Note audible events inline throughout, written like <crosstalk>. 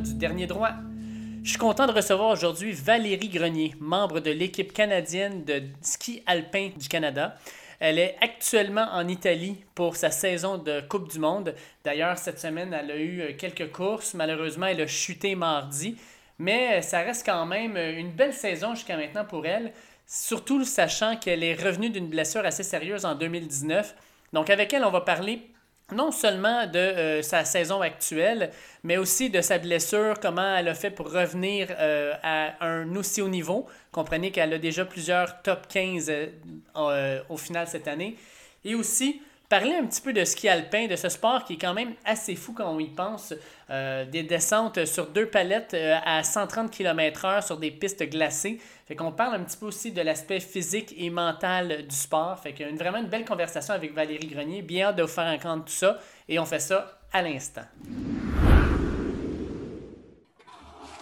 du Dernier Droit. Je suis content de recevoir aujourd'hui Valérie Grenier, membre de l'équipe canadienne de ski alpin du Canada. Elle est actuellement en Italie pour sa saison de Coupe du Monde. D'ailleurs, cette semaine, elle a eu quelques courses. Malheureusement, elle a chuté mardi. Mais ça reste quand même une belle saison jusqu'à maintenant pour elle, surtout sachant qu'elle est revenue d'une blessure assez sérieuse en 2019. Donc avec elle, on va parler non seulement de euh, sa saison actuelle, mais aussi de sa blessure, comment elle a fait pour revenir euh, à un aussi haut niveau. Comprenez qu'elle a déjà plusieurs top 15 euh, au final cette année. Et aussi parler un petit peu de ski alpin, de ce sport qui est quand même assez fou quand on y pense. des descentes sur deux palettes à 130 km/h sur des pistes glacées. Fait qu'on parle un petit peu aussi de l'aspect physique et mental du sport. Fait qu'il y a une, vraiment une belle conversation avec Valérie Grenier. Bien hâte de vous faire entendre tout ça. Et on fait ça à l'instant.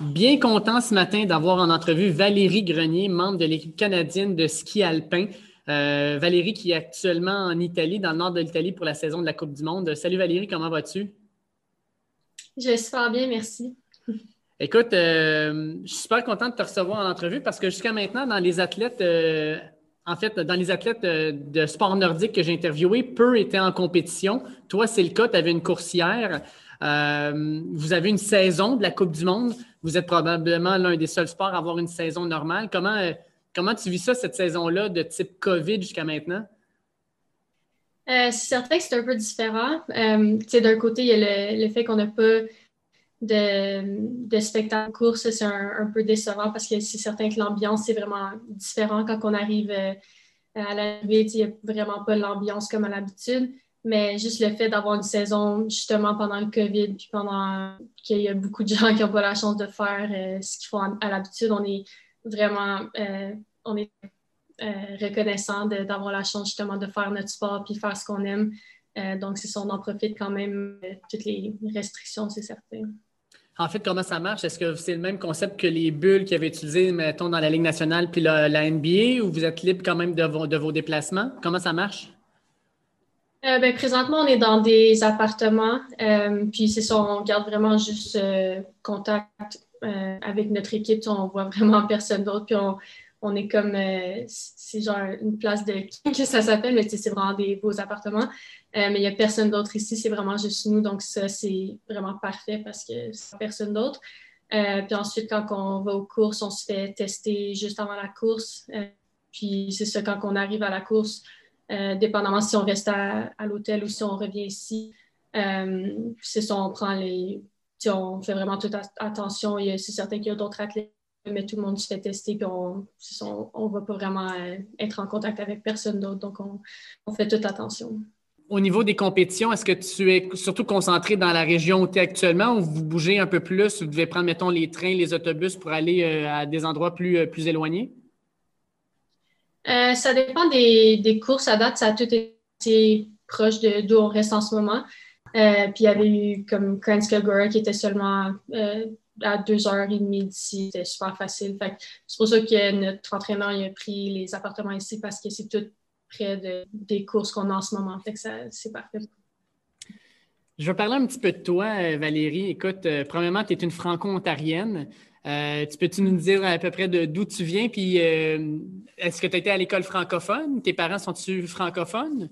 Bien content ce matin d'avoir en entrevue Valérie Grenier, membre de l'équipe canadienne de ski alpin. Euh, Valérie qui est actuellement en Italie, dans le nord de l'Italie pour la saison de la Coupe du Monde. Salut Valérie, comment vas-tu? Je vais super bien, merci. Écoute, euh, je suis super content de te recevoir en entrevue parce que jusqu'à maintenant, dans les athlètes, euh, en fait, dans les athlètes de sport nordique que j'ai interviewés, peu étaient en compétition. Toi, c'est le cas, tu avais une coursière. vous avez une saison de la Coupe du Monde. Vous êtes probablement l'un des seuls sports à avoir une saison normale. Comment, comment tu vis ça, cette saison-là, de type COVID jusqu'à maintenant? c'est certain que c'est un peu différent. D'un côté, il y a le, le fait qu'on n'a pas de, de spectacle course, c'est un, peu décevant parce que c'est certain que l'ambiance est vraiment différente quand on arrive euh, à l'arrivée. Il n'y a vraiment pas l'ambiance comme à l'habitude. Mais juste le fait d'avoir une saison justement pendant le COVID, puis pendant qu'il y a beaucoup de gens qui n'ont pas la chance de faire euh, ce qu'ils font à, l'habitude, on est vraiment euh, on est, reconnaissant d'avoir la chance justement de faire notre sport puis faire ce qu'on aime. donc, c'est ça, on en profite quand même, toutes les restrictions, c'est certain. En fait, comment ça marche? Est-ce que c'est le même concept que les bulles qu'ils avaient utilisées, mettons, dans la Ligue nationale puis la, NBA, ou vous êtes libre quand même de vos, de vos déplacements? Comment ça marche? Euh, ben, présentement, on est dans des appartements, euh, puis c'est ça, on garde vraiment juste euh, contact avec notre équipe, on voit vraiment <laughs> personne d'autre, puis on, on est comme, c'est genre une place de que ça s'appelle, mais c'est vraiment des beaux appartements. Euh, mais il n'y a personne d'autre ici, c'est vraiment juste nous. Donc, ça, c'est vraiment parfait parce que c'est personne d'autre. Euh, puis ensuite, quand on va aux courses, on se fait tester juste avant la course. Euh, puis c'est ça, quand on arrive à la course, dépendamment si on reste à, l'hôtel ou si on revient ici, c'est ça, on prend les. On fait vraiment toute attention. C'est certain qu'il y a d'autres athlètes, mais tout le monde se fait tester. Puis on ne va pas vraiment être en contact avec personne d'autre. Donc, on, on fait toute attention au niveau des compétitions, est-ce que tu es surtout concentré dans la région où tu es actuellement ou vous bougez un peu plus? Vous devez prendre, mettons, les trains, les autobus pour aller euh, à des endroits plus, euh, plus éloignés? Euh, ça dépend des, courses. À date, ça a tout été proche d'où on reste en ce moment. puis il y avait eu comme Kranska Gora qui était seulement à deux heures et demie d'ici. C'était super facile. C'est pour ça que notre entraîneur a pris les appartements ici parce que c'est tout près de, des courses qu'on a en ce moment. Fait que c'est parfait. Je vais parler un petit peu de toi, euh, Valérie. Écoute, euh, premièrement, tu es une franco-ontarienne. Euh, tu peux-tu nous dire à peu près d'où tu viens? Puis, est-ce que tu été à l'école francophone? Tes parents sont-ils francophones?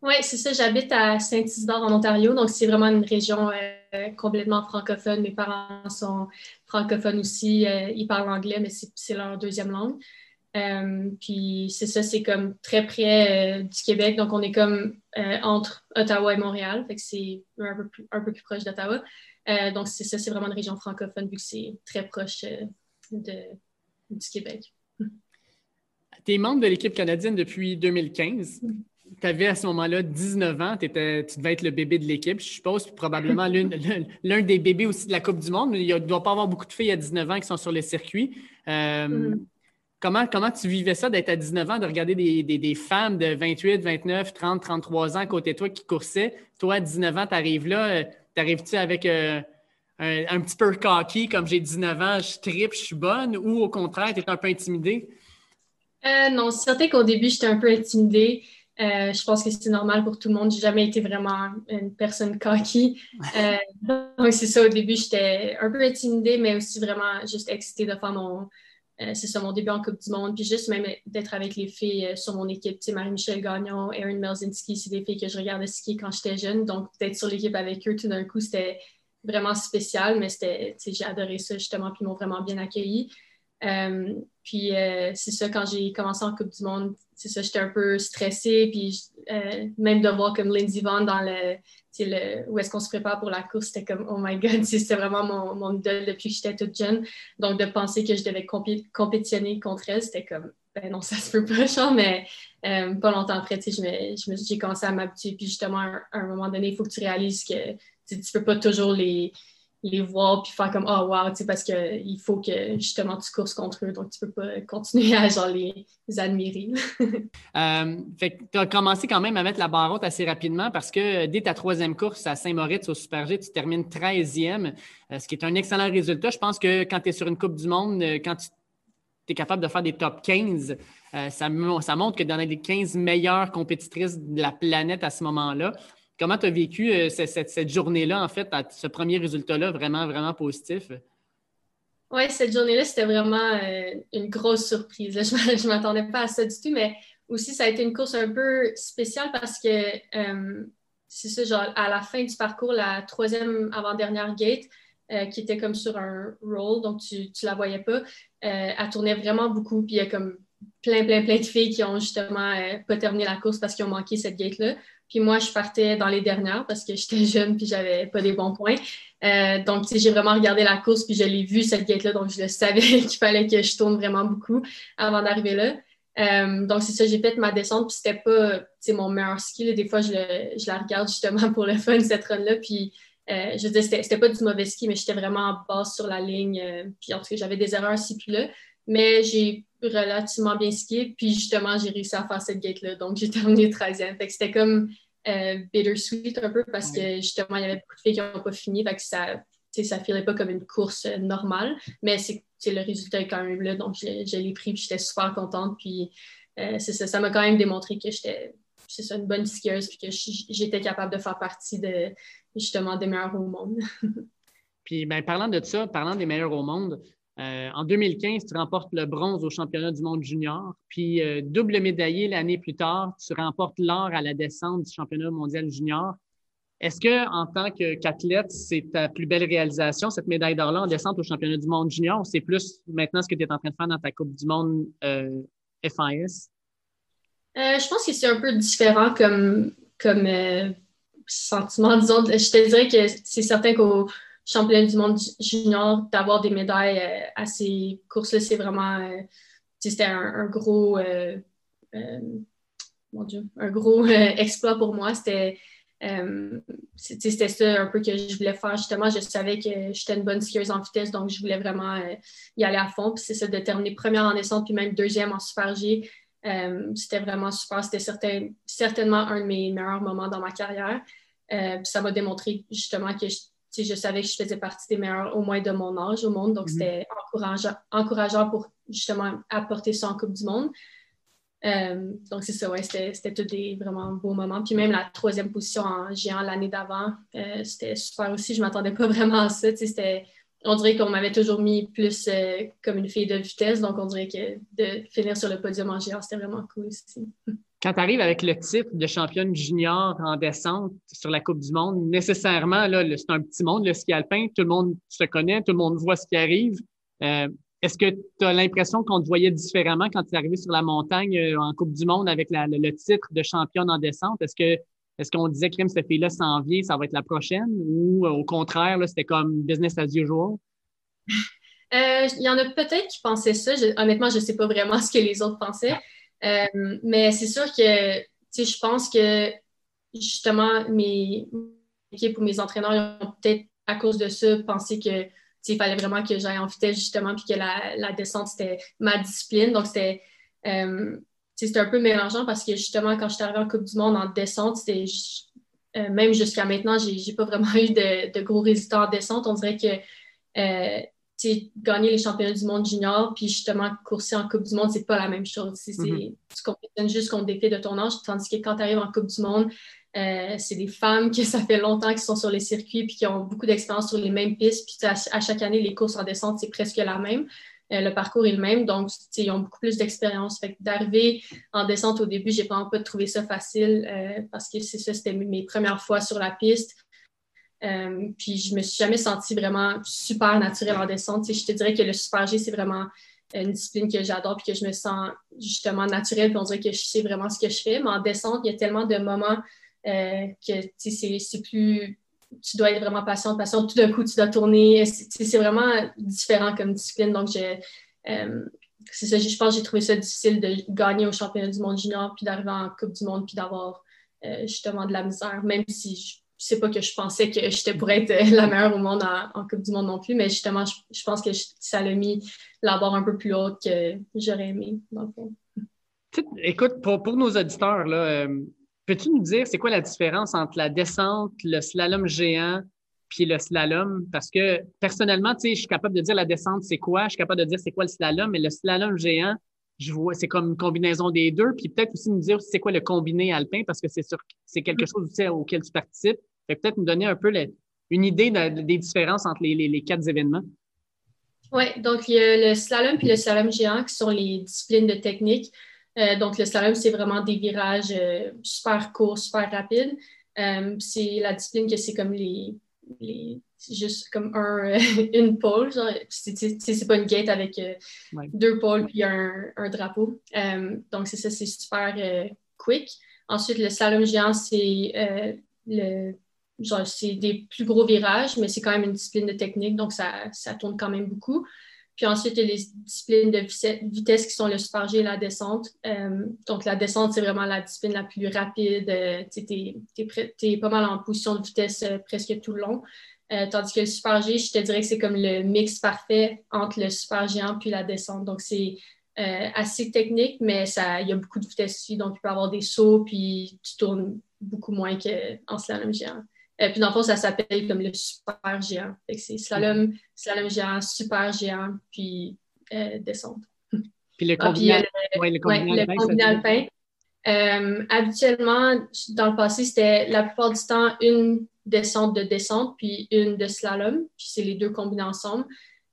Oui, c'est ça. J'habite à Saint-Isidore, en Ontario. Donc, c'est vraiment une région complètement francophone. Mes parents sont francophones aussi. ils parlent anglais, mais c'est leur deuxième langue. Euh, puis c'est ça, c'est comme très près euh, du Québec. Donc, on est comme euh, entre Ottawa et Montréal. Fait que c'est un peu plus, un peu plus proche d'Ottawa. donc, c'est ça, c'est vraiment une région francophone vu que c'est très proche de, du Québec. Tu es membre de l'équipe canadienne depuis 2015. Tu avais à ce moment-là 19 ans, tu devais être le bébé de l'équipe, je suppose, probablement l'un des bébés aussi de la Coupe du Monde. Il ne doit pas avoir beaucoup de filles à 19 ans qui sont sur le circuit. Mm-hmm. Comment, comment tu vivais ça d'être à 19 ans, de regarder des, femmes de 28, 29, 30, 33 ans à côté de toi qui coursaient? Toi, à 19 ans, tu arrives là, euh, t'arrives-tu avec euh, un, petit peu cocky, comme j'ai 19 ans, je tripe, je suis bonne, ou au contraire, tu es un peu intimidée? Euh, non, c'est certain qu'au début, j'étais un peu intimidée. Euh, je pense que c'est normal pour tout le monde. J'ai jamais été vraiment une personne cocky. Euh, donc, c'est ça. Au début, j'étais un peu intimidée, mais aussi vraiment juste excitée de faire mon, euh, c'est ça, mon début en Coupe du Monde. Puis juste même d'être avec les filles sur mon équipe. Tu sais, Marie-Michel Gagnon, Erin Melzinski, c'est des filles que je regardais skier quand j'étais jeune. Donc, d'être sur l'équipe avec eux tout d'un coup, c'était vraiment spécial, mais c'était, j'ai adoré ça justement, puis ils m'ont vraiment bien accueilli. Euh, puis euh, c'est ça, quand j'ai commencé en Coupe du Monde, c'est ça, j'étais un peu stressée. Puis euh, même de voir comme Lindsey Vaughn dans le, le où est-ce qu'on se prépare pour la course, c'était comme, oh my God, <laughs> c'était vraiment mon, mon depuis que j'étais toute jeune. Donc de penser que je devais compétitionner contre elle, c'était comme, ben non, <laughs> ça se peut pas, genre, mais pas longtemps après, j'ai commencé à m'habituer. Puis justement, à un, moment donné, il faut que tu réalises que tu peux pas toujours les les voir puis faire comme oh wow tu sais parce que il faut que justement tu courses contre eux donc tu peux pas continuer à genre les, admirer. <laughs> euh, tu as commencé quand même à mettre la barre haute assez rapidement parce que dès ta troisième course à Saint-Moritz au Super G, tu termines 13e, euh, ce qui est un excellent résultat. Je pense que quand tu es sur une Coupe du Monde, euh, quand tu es capable de faire des top 15, euh, ça, ça montre que dans les 15 meilleures compétitrices de la planète à ce moment-là, Comment tu as vécu euh, cette, journée-là, en fait, ce premier résultat-là, vraiment, vraiment positif? Oui, cette journée-là, c'était vraiment euh, une grosse surprise. <laughs> Je ne m'attendais pas à ça du tout, mais aussi, ça a été une course un peu spéciale parce que euh, c'est ça, genre, à la fin du parcours, la troisième avant-dernière gate, qui était comme sur un roll, donc tu ne la voyais pas, elle tournait vraiment beaucoup, puis il y a comme plein, plein, plein de filles qui ont justement pas terminé la course parce qu'ils ont manqué cette gate-là. Puis moi, je partais dans les dernières parce que j'étais <laughs> jeune puis j'avais pas des bons points. Euh, donc, j'ai vraiment regardé la course puis je l'ai vu cette gate-là. Donc, je le savais <laughs> qu'il fallait que je tourne vraiment beaucoup avant d'arriver là. Euh, donc, c'est ça, j'ai fait ma descente puis c'était pas mon meilleur ski. Des fois, je, la regarde justement pour le fun, cette run-là. Puis, euh, je veux dire, c'était pas du mauvais ski, mais j'étais vraiment en basse sur la ligne. puis, en tout cas, j'avais des erreurs ici puis là. Mais j'ai relativement bien skié. Puis justement, j'ai réussi à faire cette gate-là. Donc, j'ai terminé 13e. Fait que c'était comme euh, bittersweet un peu parce que justement, il y avait beaucoup de filles qui n'ont pas fini. Fait que ça ça ne filait pas comme une course euh, normale. Mais c'est le résultat est quand même là. Donc, je, l'ai pris. Puis j'étais super contente. Puis euh, ça. Ça m'a quand même démontré que j'étais c'est ça, une bonne skieuse puis que j'étais capable de faire partie de justement des meilleurs au monde. <laughs> puis ben, parlant de ça, parlant des meilleurs au monde, euh, en 2015, tu remportes le bronze au championnat du monde junior, puis euh, double médaillé l'année plus tard, tu remportes l'or à la descente du championnat mondial junior. Est-ce que, en tant qu'athlète, c'est ta plus belle réalisation, cette médaille d'or-là en descente au championnat du monde junior, ou c'est plus maintenant ce que tu es en train de faire dans ta Coupe du monde euh, FIS? je pense que c'est un peu différent comme, comme sentiment. Disons, je te dirais que c'est certain qu'au championne du monde junior, d'avoir des médailles euh, à ces courses-là, c'est vraiment. Euh, c'était un, gros. Euh, mon Dieu, un gros exploit pour moi. C'était. c'était ça un peu que je voulais faire. Justement, je savais que j'étais une bonne skieuse en vitesse, donc je voulais vraiment y aller à fond. Puis c'est ça, de terminer première en descente, puis même deuxième en super G. c'était vraiment super. C'était certain, certainement un de mes meilleurs moments dans ma carrière. puis ça m'a démontré justement que je, je savais que je faisais partie des meilleurs, au moins de mon âge au monde. Donc, mhm. c'était encourageant, encourageant pour justement apporter ça en Coupe du Monde. Euh, donc, c'est ça, ouais, c'était tous des vraiment beaux moments. Puis même la troisième position en géant l'année d'avant, euh, c'était super aussi. Je ne m'attendais pas vraiment à ça. On dirait qu'on m'avait toujours mis plus euh, comme une fille de vitesse. Donc, on dirait que de finir sur le podium en géant, c'était vraiment cool aussi. <laughs> quand tu arrives avec le titre de championne junior en descente sur la Coupe du Monde, nécessairement, là, c'est un petit monde, le ski alpin, tout le monde se connaît, tout le monde voit ce qui arrive. Euh, est-ce que tu as l'impression qu'on te voyait différemment quand tu es arrivé sur la montagne euh, en Coupe du Monde avec le, titre de championne en descente? Est-ce que est-ce qu'on disait que cette fille-là s'en vient, ça va être la prochaine? Ou euh, au contraire, c'était comme business as usual? Il y en a peut-être qui pensaient ça. honnêtement, je ne sais pas vraiment <laughs> ce que les autres pensaient. Euh, mais c'est sûr que, je pense que justement, mes équipes ou mes entraîneurs ont peut-être, à cause de ça, pensé que il fallait vraiment que j'aille en vitesse, justement, puis que la, la descente, c'était ma discipline. Donc, c'était euh, un peu mélangeant parce que, justement, quand je suis arrivée en Coupe du Monde en descente, c'était euh, même jusqu'à maintenant, j'ai pas vraiment <laughs> eu de, de, gros résultats en descente. On dirait que gagner les championnats du monde junior, puis justement courser en Coupe du Monde, c'est pas la même chose. C'est, mm-hmm. Tu compétitionnes juste contre des filles de ton âge, tandis que quand tu arrives en Coupe du Monde, euh, c'est des femmes qui, ça fait longtemps qu'ils sont sur les circuits puis qui ont beaucoup d'expérience sur les mêmes pistes. Puis à, chaque année, les courses en descente, c'est presque la même. Euh, le parcours est le même, donc ils ont beaucoup plus d'expérience. Fait d'arriver en descente au début, j'ai vraiment pas trouvé ça facile euh, parce que c'est ça, c'était mes premières fois sur la piste. Puis je me suis jamais sentie vraiment super naturelle en descente. je te dirais que le super G, c'est vraiment une discipline que j'adore puis que je me sens justement naturelle. Puis on dirait que je sais vraiment ce que je fais. Mais en descente, il y a tellement de moments euh, que c'est plus. Tu dois être vraiment patiente, patiente. Tout d'un coup, tu dois tourner. C'est vraiment différent comme discipline. Donc, je, euh, ça, je pense que j'ai trouvé ça difficile de gagner au championnat du monde junior, puis d'arriver en Coupe du monde, puis d'avoir euh, justement de la misère, même si sais pas que je pensais que j'étais pour être la meilleure au monde en, Coupe du monde non plus, mais justement, je, pense que ça l'a mis la barre un peu plus haute que j'aurais aimé, dans le fond. Écoute, pour, pour nos auditeurs, là, Peux-tu nous dire c'est quoi la différence entre la descente, le slalom géant, puis le slalom? Parce que personnellement, tu sais, je suis capable de dire la descente, c'est quoi? Je suis capable de dire c'est quoi le slalom, mais le slalom géant, je vois, c'est comme une combinaison des deux. Puis peut-être aussi nous dire c'est quoi le combiné alpin, parce que c'est c'est quelque chose auquel tu participes. Peut-être nous donner un peu une idée des différences entre les, les quatre événements. Oui, donc il y a le slalom puis le slalom géant qui sont les disciplines de technique. Euh, donc, le slalom, c'est vraiment des virages euh, super courts, super rapides. Euh, c'est la discipline que c'est comme les, juste comme un, <laughs> une pôle. C'est pas une gate avec deux pôles puis un, un drapeau. donc, c'est ça, c'est super quick. Ensuite, le slalom géant, c'est le genre c'est des plus gros virages, mais c'est quand même une discipline de technique, donc ça, ça tourne quand même beaucoup. Puis ensuite, il y a les disciplines de vitesse qui sont le super G et la descente. Euh, donc, la descente, c'est vraiment la discipline la plus rapide. Euh, tu es, pas mal en position de vitesse euh, presque tout le long. tandis que le super G, je te dirais que c'est comme le mix parfait entre le super géant puis la descente. Donc, c'est assez technique, mais il y a beaucoup de vitesse aussi. Donc, tu peux avoir des sauts, puis tu tournes beaucoup moins qu'en slalom géant. Euh, puis dans le fond, ça s'appelle comme le super géant. c'est slalom, slalom géant, super géant, puis euh, descente. Puis le combiné, ah, alpin. Euh, habituellement, dans le passé, c'était la plupart du temps une descente de descente, puis une de slalom, puis c'est les deux combinés ensemble.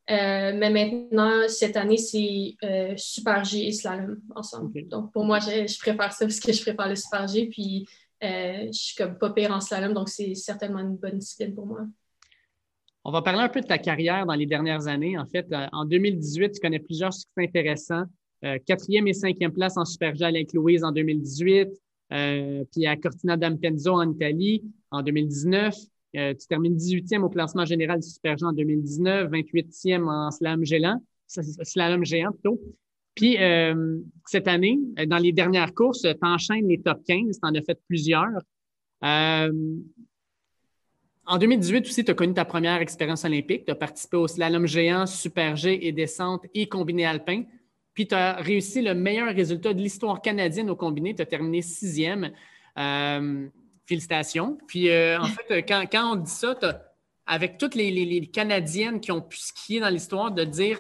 mais maintenant, cette année, c'est Super G et slalom ensemble. Donc, pour moi, je, je, préfère ça parce que je préfère le Super G. Puis, euh, je suis comme pas pire en slalom, donc c'est certainement une bonne discipline pour moi. On va parler un peu de ta carrière dans les dernières années. En fait, euh, en 2018, tu connais plusieurs succès intéressants. Euh, quatrième et cinquième place en Super G avec Louise en 2018, puis à Cortina d'Ampezzo en Italie en 2019. tu termines 18e au classement général du Super en 2019, 28e en slalom géant, slalom géant plutôt. Puis euh, cette année, euh, dans les dernières courses, tu enchaînes les top 15, tu en as fait plusieurs. Euh, en 2018 aussi, tu as connu ta première expérience olympique. Tu as participé au slalom géant, super G et descente et combiné alpin. Puis tu as réussi le meilleur résultat de l'histoire canadienne au combiné. Tu as terminé sixième. félicitations. Puis en <laughs> fait, quand, on dit ça, avec toutes les, les, Canadiennes qui ont pu skier dans l'histoire, de dire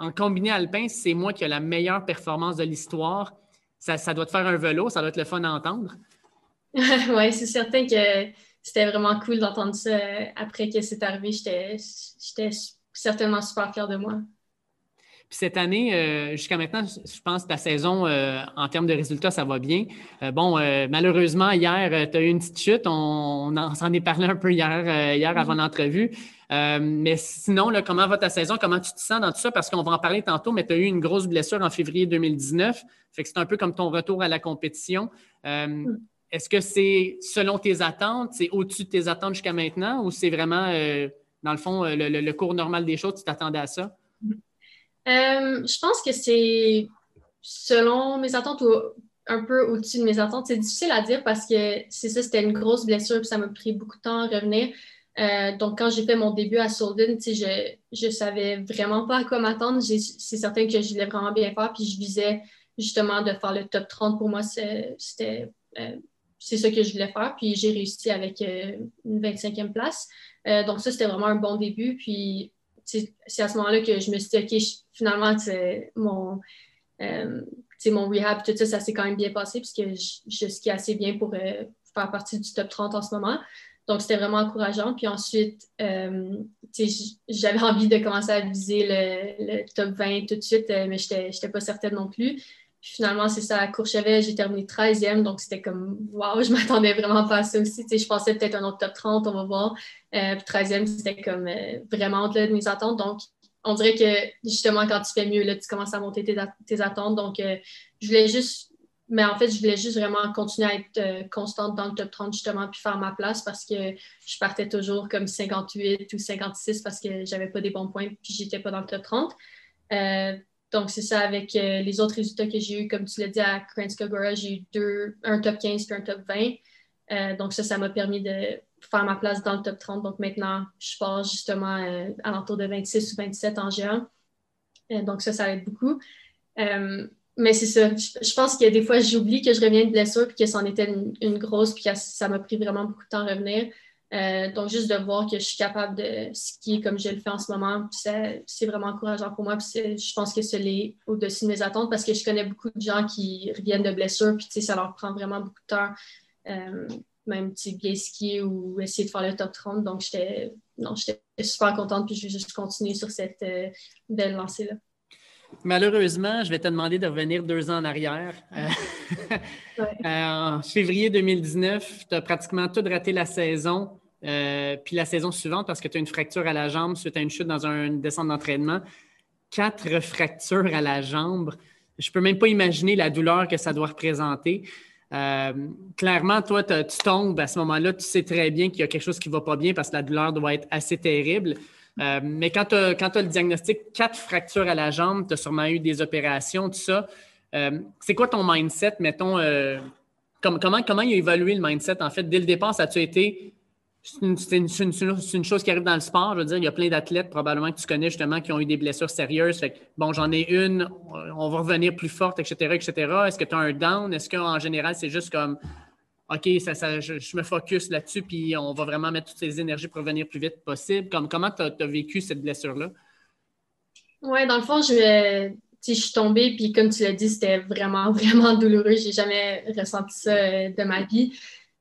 en combiné alpin, c'est moi qui ai la meilleure performance de l'histoire. Ça, doit te faire un vélo, ça doit être le fun à entendre. <laughs> oui, c'est certain que c'était vraiment cool d'entendre ça après que c'est arrivé. J'étais certainement super fière de moi. Puis cette année, euh, jusqu'à maintenant, je pense que ta saison, euh, en termes de résultats, ça va bien. Euh, bon, malheureusement, hier, tu as eu une petite chute. On, s'en est parlé un peu hier, hier avant l'entrevue. Mais sinon, là, comment va ta saison? Comment tu te sens dans tout ça? Parce qu'on va en parler tantôt, mais tu as eu une grosse blessure en février 2019. Fait que c'est un peu comme ton retour à la compétition. Mm. Est-ce que c'est selon tes attentes? C'est au-dessus de tes attentes jusqu'à maintenant ou c'est vraiment, dans le fond, le, le, cours normal des choses, tu t'attendais à ça? Euh, je pense que c'est selon mes attentes ou un peu au-dessus de mes attentes. C'est difficile à dire parce que c'est ça, c'était une grosse blessure et ça m'a pris beaucoup de temps à revenir. Euh, donc, quand j'ai fait mon début à Solden, je ne savais vraiment pas à quoi m'attendre. C'est certain que je voulais vraiment bien faire, puis je visais justement de faire le top 30. Pour moi, c'était euh, c'est ça que je voulais faire, puis j'ai réussi avec une 25e place. donc, ça, c'était vraiment un bon début. Puis, c'est à ce moment-là que je me suis dit, OK, finalement, mon, euh, mon rehab, tout ça, ça s'est quand même bien passé puisque je, je skie assez bien pour euh, faire partie du top 30 en ce moment. Donc, c'était vraiment encourageant. Puis ensuite, euh, j'avais envie de commencer à viser le, top 20 tout de suite, mais je n'étais pas certaine non plus. Puis finalement, c'est ça, à Courchevel, j'ai terminé 13e, donc c'était comme, waouh, je m'attendais vraiment pas à ça aussi. je pensais peut-être un autre top 30, on va voir. puis 13e, c'était comme vraiment au-delà de mes attentes. Donc, on dirait que justement, quand tu fais mieux, là, tu commences à monter tes, attentes. Donc, euh, je voulais juste, mais en fait, je voulais juste vraiment continuer à être euh, constante dans le top 30, justement, puis faire ma place parce que je partais toujours comme 58 ou 56 parce que j'avais pas des bons points, puis j'étais pas dans le top 30. Euh, donc, c'est ça, avec les autres résultats que j'ai eu, comme tu l'as dit à Kranskogora, j'ai eu deux, un top 15 puis un top 20. donc, ça, ça m'a permis de faire ma place dans le top 30. Donc maintenant, je pars justement euh, à l'entour de 26 ou 27 en géant. Euh, donc ça, ça aide beaucoup. Euh, mais c'est ça. Je, pense que des fois, j'oublie que je reviens de blessure puis que c'en était une, grosse puis que ça m'a pris vraiment beaucoup de temps à revenir. donc, juste de voir que je suis capable de skier comme je le fais en ce moment, c'est vraiment encourageant pour moi. Puis je pense que c'est au-dessus de mes attentes parce que je connais beaucoup de gens qui reviennent de blessure puis ça leur prend vraiment beaucoup de temps même bien skier ou essayer de faire le top 30. Donc, j'étais super contente, puis je vais juste continuer sur cette euh, belle lancée-là. Malheureusement, je vais te demander de revenir deux ans en arrière. Euh, <laughs> euh, en février 2019, tu as pratiquement tout raté la saison, puis la saison suivante parce que tu as une fracture à la jambe suite à une chute dans une descente d'entraînement. Quatre fractures à la jambe. Je ne peux même pas imaginer la douleur que ça doit représenter. Euh, clairement, toi, tu tombes à ce moment-là, tu sais très bien qu'il y a quelque chose qui ne va pas bien parce que la douleur doit être assez terrible. Euh, mais quand tu as, le diagnostic, quatre fractures à la jambe, tu as sûrement eu des opérations, tout ça. Euh, c'est quoi ton mindset, mettons? comment, comment il a évolué le mindset? En fait, dès le départ, ça a-tu été c'est une, chose qui arrive dans le sport. Je veux dire, il y a plein d'athlètes probablement que tu connais justement qui ont eu des blessures sérieuses. bon, j'en ai une, on va revenir plus forte, etc., etc. Est-ce que tu as un down? Est-ce qu'en général, c'est juste comme OK, ça, je, me focus là-dessus, puis on va vraiment mettre toutes ces énergies pour revenir plus vite possible? Comme, comment tu as, vécu cette blessure-là? Oui, dans le fond, je, je suis tombée, puis comme tu l'as dit, c'était vraiment, <laughs> vraiment douloureux. J'ai jamais ressenti ça euh, de ma vie.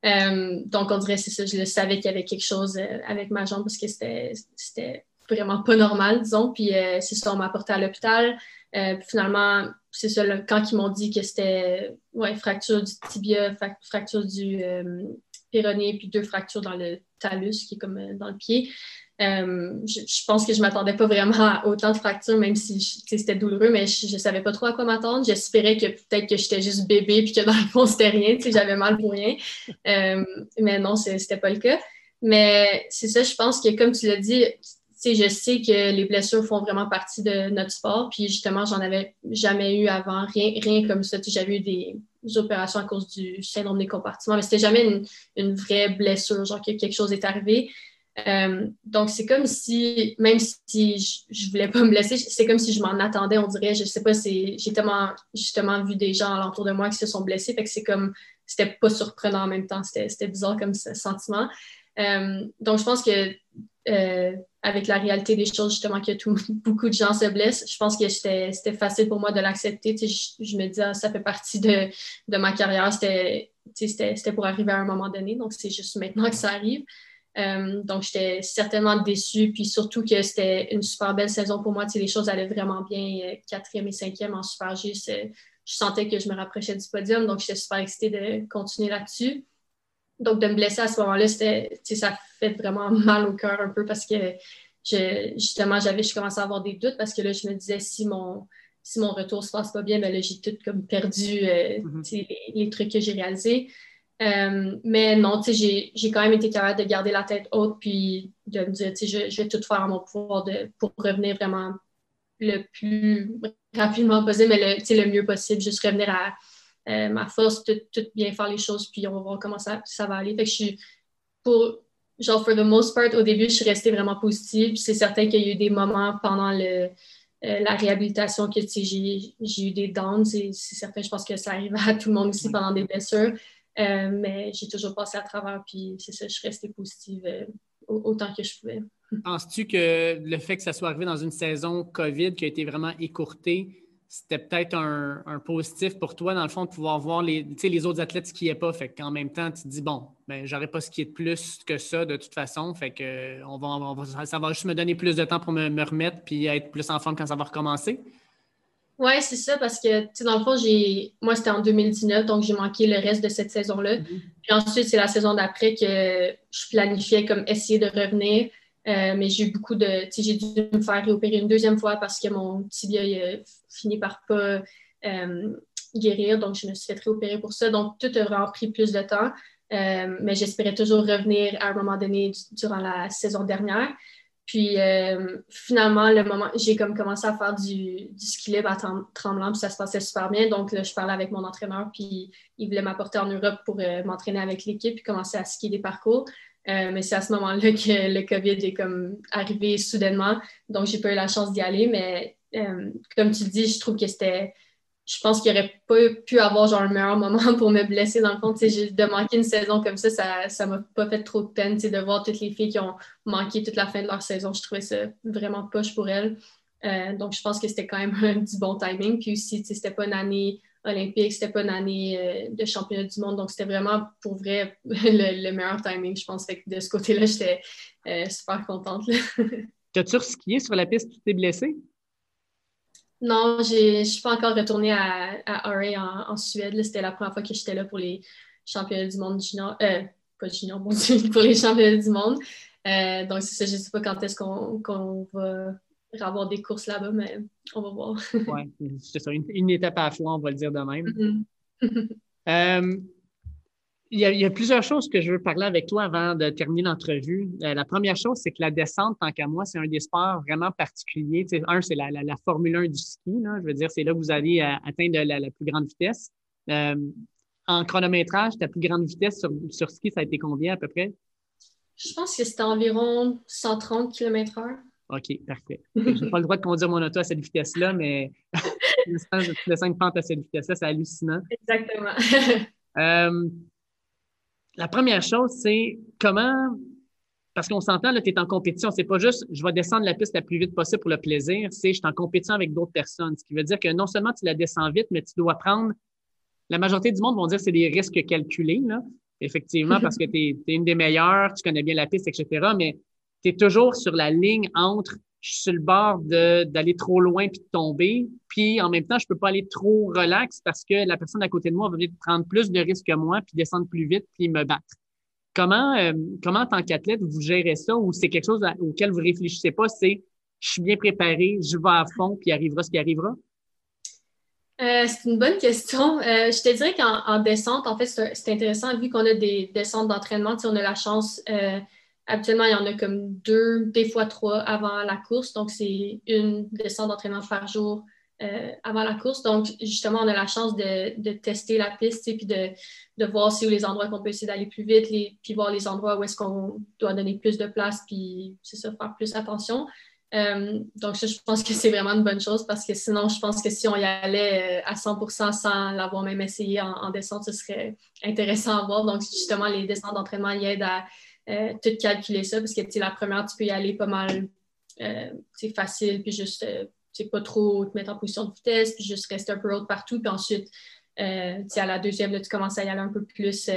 Euh, donc, on dirait, c'est ça, je le savais qu'il y avait quelque chose euh, avec ma jambe parce que c'était vraiment pas normal, disons. Puis, c'est ça, on m'a apporté à l'hôpital. Finalement, c'est ça, quand ils m'ont dit que c'était ouais, fracture du tibia, fracture du péroné, puis deux fractures dans le talus, qui est comme dans le pied. Euh, je, pense que je ne m'attendais pas vraiment à autant de fractures, même si c'était douloureux, mais je ne savais pas trop à quoi m'attendre. J'espérais que peut-être que j'étais juste bébé puis que dans le fond, c'était rien, j'avais mal pour rien. Euh, mais non, ce n'était pas le cas. Mais c'est ça, je pense que comme tu l'as dit, je sais que les blessures font vraiment partie de notre sport. Puis justement, j'en avais jamais eu avant, rien, rien comme ça. J'avais eu des, opérations à cause du syndrome des compartiments, mais c'était jamais une, une, vraie blessure, genre que quelque chose est arrivé. Euh, donc, c'est comme si, même si je ne voulais pas me blesser, c'est comme si je m'en attendais, on dirait. Je sais pas, j'ai tellement justement vu des gens alentour de moi qui se sont blessés, fait que c'est comme, c'était pas surprenant en même temps, c'était bizarre comme sentiment. Euh, donc, je pense que euh, avec la réalité des choses, justement, que tout, <laughs> beaucoup de gens se blessent, je pense que c'était facile pour moi de l'accepter. Je, je, me dis, ah, ça fait partie de, de ma carrière, c'était pour arriver à un moment donné, donc c'est juste maintenant que ça arrive. Euh, donc, j'étais certainement déçue, puis surtout que c'était une super belle saison pour moi. Tu les choses allaient vraiment bien, euh, quatrième et cinquième en Super G. Je sentais que je me rapprochais du podium, donc j'étais super excitée de continuer là-dessus. Donc, de me blesser à ce moment-là, ça fait vraiment <laughs> mal au cœur un peu parce que justement, j'avais, je commençais à avoir des doutes parce que là, je me disais si mon, si mon retour se passe pas bien, ben là, j'ai tout comme perdu euh, mm-hmm. les, trucs que j'ai réalisés. Euh, mais non, j'ai quand même été capable de garder la tête haute puis de me dire, je, je vais tout faire à mon pouvoir de, pour revenir vraiment le plus rapidement possible, mais le, le mieux possible, juste revenir à euh, ma force, tout, tout, bien faire les choses, puis on va voir comment ça, ça va aller. Fait que je suis, pour, genre, for the most part, au début, je suis restée vraiment positive. C'est certain qu'il y a eu des moments pendant le, euh, la réhabilitation que j'ai eu des downs. C'est certain, je pense que ça arrive à tout le monde aussi pendant des blessures. Euh, mais j'ai toujours passé à travers, puis c'est ça, je suis restée positive autant que je pouvais. Penses-tu que le fait que ça soit arrivé dans une saison COVID qui a été vraiment écourtée, c'était peut-être un, positif pour toi, dans le fond, de pouvoir voir les, les autres athlètes skier pas. Fait qu'en même temps, tu te dis, bon, ben, j'aurais pas skié de plus que ça de toute façon. Fait que on va, ça va juste me donner plus de temps pour me, remettre puis être plus en forme quand ça va recommencer. Oui, c'est ça, parce que, dans le fond, j'ai moi, c'était en 2019, donc j'ai manqué le reste de cette saison-là. Mm-hmm. Puis ensuite, c'est la saison d'après que je planifiais comme essayer de revenir. Euh, mais j'ai eu beaucoup de. J'ai dû me faire réopérer une deuxième fois parce que mon tibia a fini par pas euh, guérir. Donc, je me suis fait réopérer pour ça. Donc, tout a vraiment pris plus de temps. Euh, mais j'espérais toujours revenir à un moment donné durant la saison dernière. Puis finalement, le moment, j'ai comme commencé à faire du, ski libre à tremblant, puis ça se passait super bien. Donc là, je parlais avec mon entraîneur, puis il voulait m'apporter en Europe pour m'entraîner avec l'équipe, puis commencer à skier des parcours. Euh, mais c'est à ce moment-là que le COVID est comme arrivé soudainement. Donc, j'ai pas eu la chance d'y aller. Mais euh, comme tu le dis, je trouve que c'était. Je pense qu'il n'y aurait pas pu avoir genre un meilleur moment <laughs> pour me blesser. Dans le fond, de manquer une saison comme ça, ça ne m'a pas fait trop de peine. De voir toutes les filles qui ont manqué toute la fin de leur saison, je trouvais ça vraiment poche pour elles. Euh, donc, je pense que c'était quand même <laughs> du bon timing. Puis aussi, c'était pas une année olympique, c'était pas une année euh, de championnat du monde, donc c'était vraiment pour vrai <laughs> le, meilleur timing, je pense. Fait de ce côté-là, j'étais super contente. T'as-tu skié sur la piste tu t'es blessée? Non, je ne suis pas encore retournée à, à en, Suède. C'était la première fois que j'étais là pour les championnats du monde junior. Euh, pas junior, bon <laughs> pour les championnats du monde. donc, c'est ça, je ne sais pas quand est-ce qu'on va avoir des courses là-bas, mais on va voir. <laughs> oui, c'est ça, une, étape à la fois, on va le dire de même. Mm-hmm. <laughs> Euh, il, y a, plusieurs choses que je veux parler avec toi avant de terminer l'entrevue. Euh, la première chose, c'est que la descente, tant qu'à moi, c'est un des sports vraiment particuliers. un, c'est la, Formule 1 du ski. Je veux dire, c'est là que vous allez euh, atteindre la, plus grande vitesse. en chronométrage, ta plus grande vitesse sur, sur ski, ça a été combien à peu près? Je pense que c'était environ 130 km/h. OK, parfait. Je n'ai pas le droit de conduire mon auto à cette vitesse-là, mais <laughs> le 5 pentes à cette vitesse-là, c'est hallucinant. Exactement. La première chose, c'est comment. Parce qu'on s'entend, là, tu es en compétition. C'est pas juste je vais descendre la piste la plus vite possible pour le plaisir, c'est je suis en compétition avec d'autres personnes. Ce qui veut dire que non seulement tu la descends vite, mais tu dois prendre. La majorité du monde vont dire que c'est des risques calculés, là. Effectivement, parce que <laughs> tu es, es, une des meilleures, tu connais bien la piste, etc. Mais tu es toujours sur la ligne entre je suis sur le bord d'aller trop loin puis de tomber, puis en même temps, je peux pas aller trop relax parce que la personne à côté de moi va venir prendre plus de risques que moi puis descendre plus vite puis me battre. Comment, euh, comment en tant qu'athlète, vous gérez ça ou c'est quelque chose auquel vous réfléchissez pas, c'est je suis bien préparé, je vais à fond puis arrivera ce qui arrivera? Euh, c'est une bonne question. Euh, je te dirais qu'en descente, en fait, c'est intéressant vu qu'on a des descentes d'entraînement. on a la chance Habituellement, il y en a comme deux, des fois trois avant la course. Donc, c'est une descente d'entraînement par jour euh, avant la course. Donc, justement, on a la chance de, tester la piste et puis de, voir si les endroits qu'on peut essayer d'aller plus vite, puis voir les endroits où est-ce qu'on doit donner plus de place, puis c'est ça, faire plus attention. Euh, donc, ça, je pense que c'est vraiment une bonne chose parce que sinon, je pense que si on y allait euh, à 100% sans l'avoir même essayé en, en, descente, ce serait intéressant à voir. Donc, justement, les descentes d'entraînement y aident à euh, tout calculer ça parce que la première, tu peux y aller pas mal c'est euh, facile, puis juste c'est euh, pas trop te mettre en position de vitesse, puis juste rester un peu haute partout. Puis ensuite, à la deuxième, là, tu commences à y aller un peu plus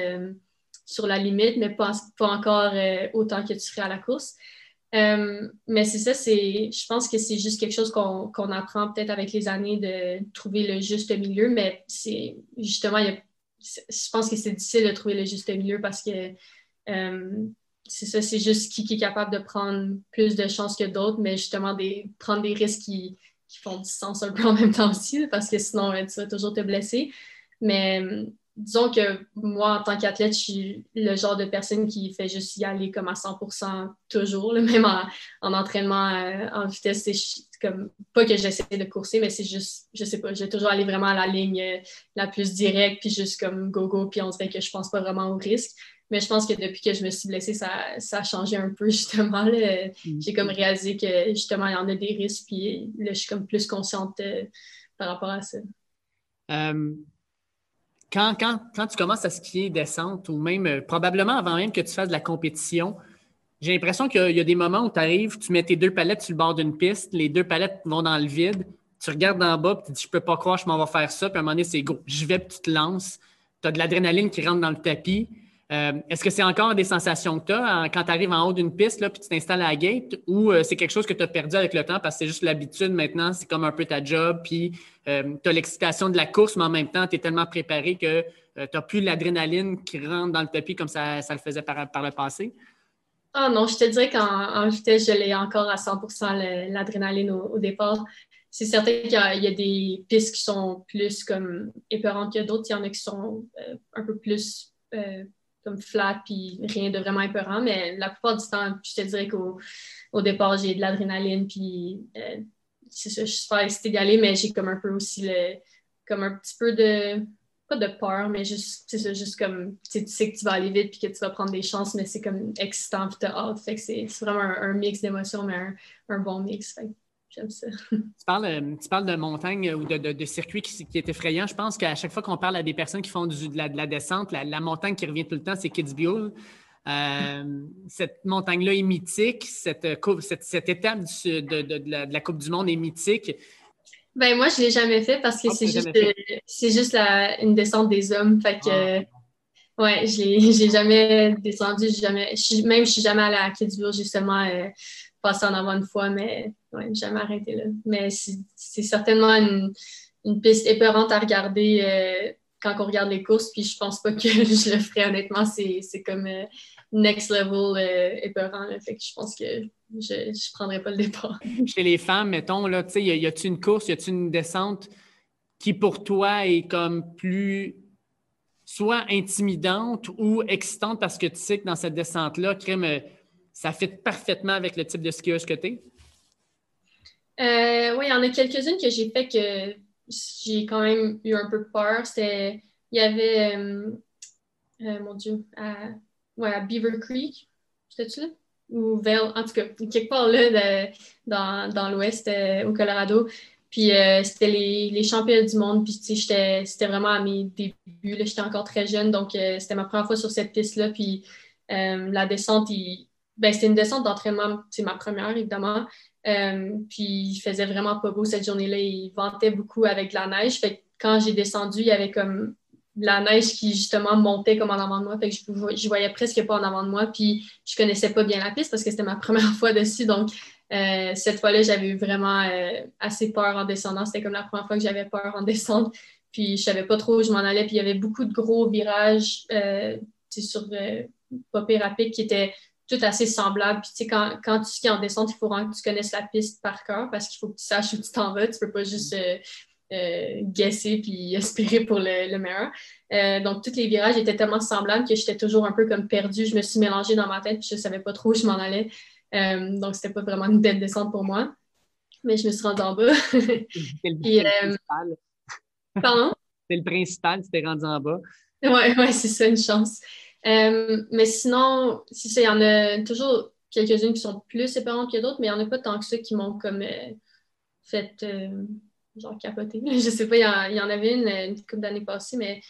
sur la limite, mais pas, pas encore autant que tu serais à la course. mais c'est ça, c'est, je pense que c'est juste quelque chose qu'on, apprend peut-être avec les années de trouver le juste milieu, mais c'est justement, je pense que c'est difficile de trouver le juste milieu parce que c'est ça, c'est juste qui, est capable de prendre plus de chances que d'autres, mais justement des, prendre des risques qui, font du sens un peu en même temps aussi, parce que sinon, tu vas toujours te blesser. Mais disons que moi, en tant qu'athlète, je suis le genre de personne qui fait juste y aller comme à 100% toujours, <laughs> même en, entraînement euh, en vitesse. Comme pas que j'essaie de courser, mais c'est juste, je sais pas, je vais toujours aller vraiment à la ligne euh, la plus directe, puis juste comme go-go, puis on dirait que je pense pas vraiment au risque. Mais je pense que depuis que je me suis blessée, ça, a changé un peu, <laughs> justement. Mm. J'ai comme réalisé que, justement, il y en a des risques, puis là, je suis comme plus consciente euh, par rapport à ça. Euh, quand, quand, quand, tu commences à skier descente, ou même euh, probablement avant même que tu fasses de la compétition, J'ai l'impression qu'il y, a des moments où tu arrives, tu mets tes deux palettes sur le bord d'une piste, les deux palettes vont dans le vide, tu regardes d'en bas, puis tu dis, je peux pas croire, je m'en vais faire ça, puis à un moment donné, c'est go, je vais, puis tu te lances, tu as de l'adrénaline qui rentre dans le tapis. Euh, est-ce que c'est encore des sensations que tu as quand tu arrives en haut d'une piste, là, puis tu t'installes à la gate, ou euh, c'est quelque chose que tu as perdu avec le temps parce que c'est juste l'habitude maintenant, c'est comme un peu ta job, puis euh, tu as l'excitation de la course, mais en même temps, tu es tellement préparé que tu n'as plus l'adrénaline qui rentre dans le tapis comme ça, le faisait par, le passé? Ah non, je te dirais qu'en vitesse, je l'ai encore à 100% l'adrénaline au, départ c'est certain qu'il y, a des pistes qui sont plus comme épeurantes que d'autres. Il y en a qui sont un peu plus comme flat puis rien de vraiment épeurant. Mais la plupart du temps, je te dirais qu'au au départ, j'ai de l'adrénaline puis euh, c'est ça, je suis super excitée mais j'ai comme un peu aussi le, comme un petit peu de pas de peur, mais juste, c'est ça, juste comme tu sais que tu vas aller vite puis que tu vas prendre des chances, mais c'est comme excitant puis t'as hâte. Fait que c'est vraiment un, mix d'émotions, mais un, bon mix. J'aime ça. Tu parles, euh, tu parles de montagne ou de, de, circuit qui, qui, est effrayant. Je pense qu'à chaque fois qu'on parle à des personnes qui font du, de, la, de, la, descente, la, montagne qui revient tout le temps, c'est Kitzbühel. Euh, cette montagne-là est mythique. Cette, cette, cette étape de, la, Coupe du Monde est mythique. Ben moi, je ne l'ai jamais fait parce que ah, c'est juste, c'est juste une descente des hommes. Fait que, ah. ouais, je n'ai <laughs> jamais descendu. Jamais, même je suis jamais allée à Kitzbühel, j'ai seulement euh, passé en avant une fois, mais ouais, jamais arrêté là. Mais c'est certainement une, une, piste épeurante à regarder euh, quand on regarde les courses, puis je pense pas que <laughs> je le ferais honnêtement. C'est comme euh, next level euh, épeurant. Fait je pense que je ne prendrais pas le départ. <laughs> Chez les femmes, mettons, là, y a-tu une course, y a-tu une descente qui pour toi est comme plus soit intimidante ou excitante parce que tu sais que dans cette descente-là, crème, ça fit parfaitement avec le type de skieuse que tu es? Euh, oui, il y en a quelques-unes que j'ai fait que j'ai quand même eu un peu peur. C'était, il y avait, euh, euh, mon Dieu, à, ouais, Beaver Creek, c'était-tu là? Ou Vail, en tout cas, quelque part là, dans, dans l'ouest, au Colorado. Puis c'était les, les du monde. Puis c'était vraiment à mes débuts. J'étais encore très jeune, donc c'était ma première fois sur cette piste-là. Puis la descente, ben, c'était une descente d'entraînement, c'est ma première évidemment. Euh, puis il faisait vraiment pas beau cette journée-là. Il ventait beaucoup avec la neige. Fait quand j'ai descendu, il y avait comme la neige qui justement montait comme en avant de moi. Que je, voyais presque pas en avant de moi. Puis je connaissais pas bien la piste parce que c'était ma <laughs> première fois dessus. Donc euh, cette fois-là, j'avais eu vraiment euh, assez peur en descendant. C'était comme la première fois que j'avais peur en <laughs> descente. Puis je savais pas trop où je m'en allais. Puis il y avait beaucoup de gros virages sur pas rapide qui étaient tout assez semblable. Puis, tu sais, quand, quand tu skis en descente, il faut vraiment que tu connaisses la piste par cœur parce qu'il faut que tu saches où tu t'en vas. Tu peux pas juste euh, euh, guesser puis <laughs> espérer pour le, meilleur. Euh, donc, tous les virages étaient tellement semblables que j'étais toujours un peu comme perdue. Je me suis mélangée dans ma tête puis je savais pas trop où je m'en allais. donc, c'était pas vraiment une belle descente pour moi. Mais je me suis rendue en bas. <laughs> Principal. Pardon? C'est le principal, tu t'es rendu en bas. Oui, ouais, c'est ça, une chance. Euh, mais sinon, si il y en a toujours quelques-unes qui sont plus épeurantes que d'autres, mais il n'y en a pas tant que ça qui m'ont comme euh, fait euh, genre capoter. <laughs> Je sais pas, il y, en, avait une, une couple d'années passées, mais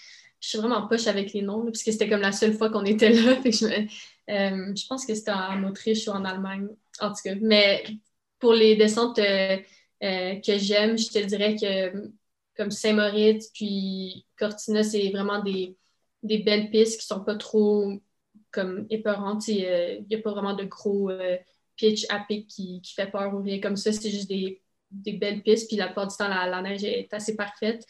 je suis vraiment poche avec les noms, parce que c'était comme la seule fois qu'on était là. <laughs> je, pense que c'était en Autriche ou en Allemagne, en tout cas. Mais pour les descentes que j'aime, je te dirais que comme Saint-Moritz, puis Cortina, c'est vraiment des des belles pistes qui sont pas trop comme épeurantes. Il n'y a pas vraiment de gros euh, pitch à pic qui, qui, fait peur ou rien comme ça. C'est juste des, des, belles pistes. Puis la plupart du temps, la, neige est assez parfaite.